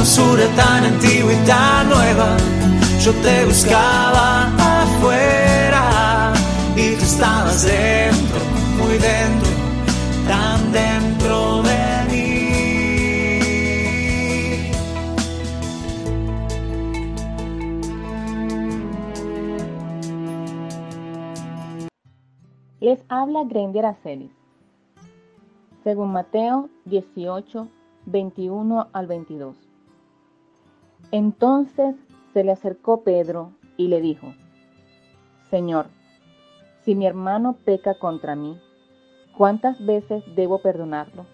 hermosura tan antigua y tan nueva. Yo te buscaba afuera y tú estabas dentro, muy dentro, tan dentro de mí. Les habla Grender Acelis. Según Mateo 18, 21 al 22. Entonces se le acercó Pedro y le dijo, Señor, si mi hermano peca contra mí, ¿cuántas veces debo perdonarlo?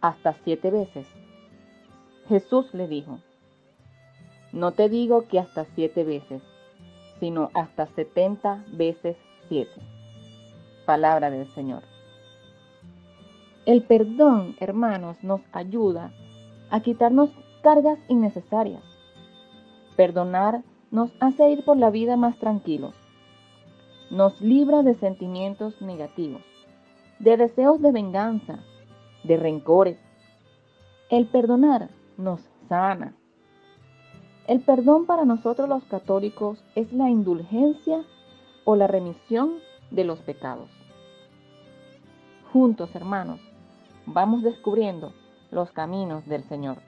Hasta siete veces. Jesús le dijo, no te digo que hasta siete veces, sino hasta setenta veces siete. Palabra del Señor. El perdón, hermanos, nos ayuda a quitarnos cargas innecesarias. Perdonar nos hace ir por la vida más tranquilos. Nos libra de sentimientos negativos, de deseos de venganza, de rencores. El perdonar nos sana. El perdón para nosotros los católicos es la indulgencia o la remisión de los pecados. Juntos, hermanos, vamos descubriendo los caminos del Señor.